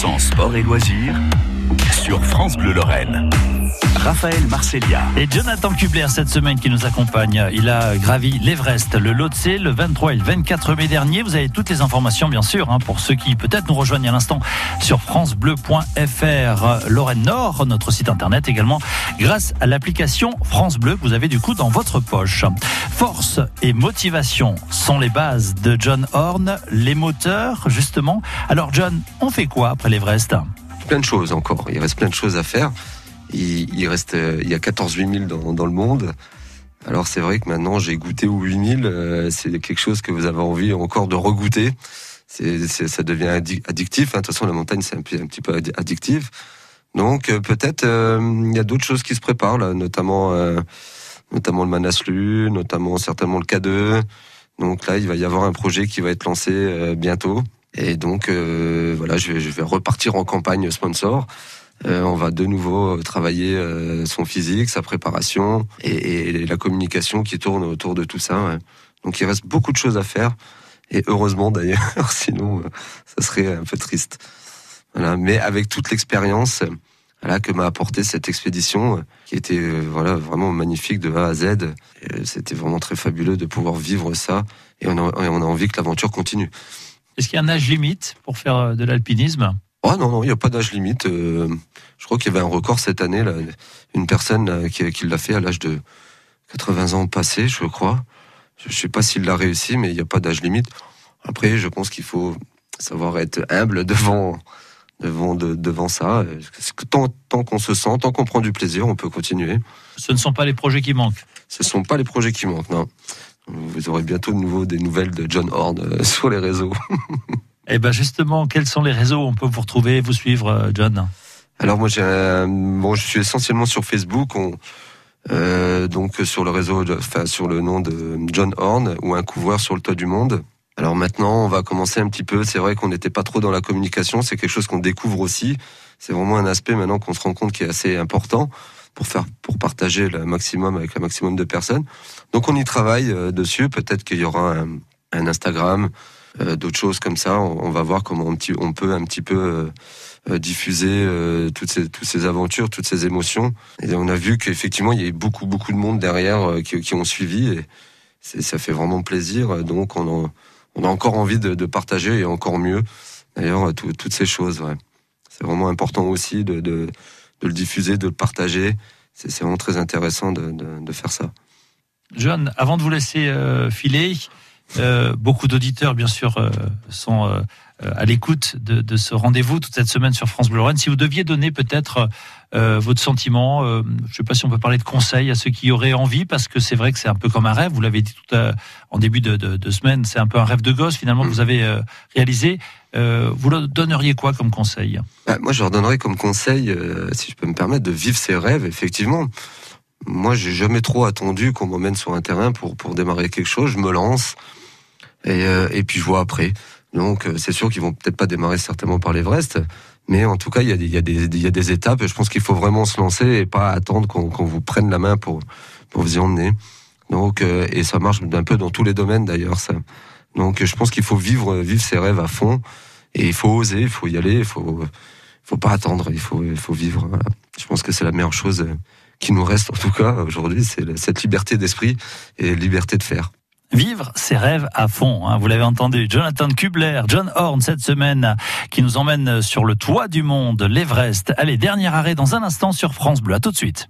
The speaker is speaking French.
100% sport et loisirs sur France Bleu Lorraine. Raphaël Marcelia. Et Jonathan Kubler cette semaine qui nous accompagne. Il a gravi l'Everest, le Lhotse, le 23 et le 24 mai dernier. Vous avez toutes les informations bien sûr hein, pour ceux qui peut-être nous rejoignent à l'instant sur francebleu.fr. Lorraine Nord, notre site internet également, grâce à l'application France Bleu que vous avez du coup dans votre poche. Force et motivation sont les bases de John Horn, les moteurs justement. Alors John, on fait quoi après l'Everest? Plein de choses encore. Il reste plein de choses à faire. Il, reste, il y a 14 8000 dans, dans le monde. Alors c'est vrai que maintenant j'ai goûté aux 8000, euh, c'est quelque chose que vous avez envie encore de regoûter. C'est, ça devient addictif. Hein. De toute façon, la montagne c'est un, petit peu addictif. Donc euh, peut-être euh, il y a d'autres choses qui se préparent là, notamment notamment le Manaslu, notamment certainement le K2. Donc là, il va y avoir un projet qui va être lancé bientôt. Et donc voilà, je je vais repartir en campagne sponsor. Euh, on va de nouveau travailler euh, son physique, sa préparation et, la communication qui tourne autour de tout ça. Donc il reste beaucoup de choses à faire et heureusement d'ailleurs, sinon euh, ça serait un peu triste. Voilà, mais avec toute l'expérience voilà, que m'a apporté cette expédition, qui était voilà vraiment magnifique de A à Z. C'était vraiment très fabuleux de pouvoir vivre ça et on a, on a envie que l'aventure continue. Est-ce qu'il y a un âge limite pour faire de l'alpinisme? Oh non, non, il n'y a pas d'âge limite. Euh, je crois qu'il y avait un record cette année, là, une personne qui, qui l'a fait à l'âge de 80 ans passé, je crois. Je ne sais pas s'il l'a réussi, mais il n'y a pas d'âge limite. Après, je pense qu'il faut savoir être humble devant, devant, de, devant ça. Tant, tant qu'on se sent, tant qu'on prend du plaisir, on peut continuer. Ce ne sont pas les projets qui manquent. Ce ne sont pas les projets qui manquent, non. Vous aurez bientôt de nouveau des nouvelles de John Horn euh, sur les réseaux. Eh ben justement, quels sont les réseaux où on peut vous retrouver, vous suivre, euh, John? Alors moi, bon, je suis essentiellement sur Facebook. Euh, donc sur le réseau, enfin sur le nom de John Horn ou un couvreur sur le toit du monde. Alors maintenant, on va commencer un petit peu. C'est vrai qu'on n'était pas trop dans la communication. C'est quelque chose qu'on découvre aussi. C'est vraiment un aspect maintenant qu'on se rend compte qui est assez important pour faire, pour partager le maximum avec le maximum de personnes. Donc on y travaille euh, dessus. Peut-être qu'il y aura un, Instagram, euh, d'autres choses comme ça. On, va voir comment on, peut un petit peu euh, euh, diffuser toutes ces aventures, toutes ces émotions. Et on a vu qu'effectivement il y a beaucoup beaucoup de monde derrière qui, ont suivi et ça fait vraiment plaisir. Donc on, a encore envie de, partager et encore mieux. D'ailleurs toutes ces choses. C'est vraiment important aussi de, le diffuser, de le partager. C'est vraiment très intéressant de, faire ça. John, avant de vous laisser filer, euh, beaucoup d'auditeurs, bien sûr, euh, sont euh, à l'écoute de, de, ce rendez-vous toute cette semaine sur France Bleu Lorraine. Si vous deviez donner peut-être votre sentiment, je ne sais pas si on peut parler de conseils à ceux qui auraient envie, parce que c'est vrai que c'est un peu comme un rêve. Vous l'avez dit tout à, en début de, de, de semaine, c'est un peu un rêve de gosse finalement que vous avez réalisé. vous leur donneriez quoi comme conseil? Bah, Moi, je leur donnerais comme conseil, si je peux me permettre, de vivre ses rêves, effectivement. Moi, j'ai jamais trop attendu qu'on m'emmène sur un terrain pour, pour démarrer quelque chose. Je me lance. Et, euh, et puis je vois après. Donc euh, c'est sûr qu'ils vont peut-être pas démarrer certainement par l'Everest, mais en tout cas il y a des, y a y a des étapes. Et je pense qu'il faut vraiment se lancer et pas attendre qu'on vous prenne la main pour pour vous y emmener. Donc euh, et ça marche un peu dans tous les domaines d'ailleurs. Donc je pense qu'il faut vivre vivre ses rêves à fond et il faut oser, il faut y aller, il faut faut pas attendre, il faut il faut vivre. Je pense que c'est la meilleure chose qui nous reste en tout cas aujourd'hui, c'est cette liberté d'esprit et liberté de faire. Vivre ses rêves à fond, hein. vous l'avez entendu. Jonathan Kubler, John Horn cette semaine, qui nous emmène sur le toit du monde, l'Everest. Allez, dernier arrêt dans un instant sur France Bleu. À tout de suite.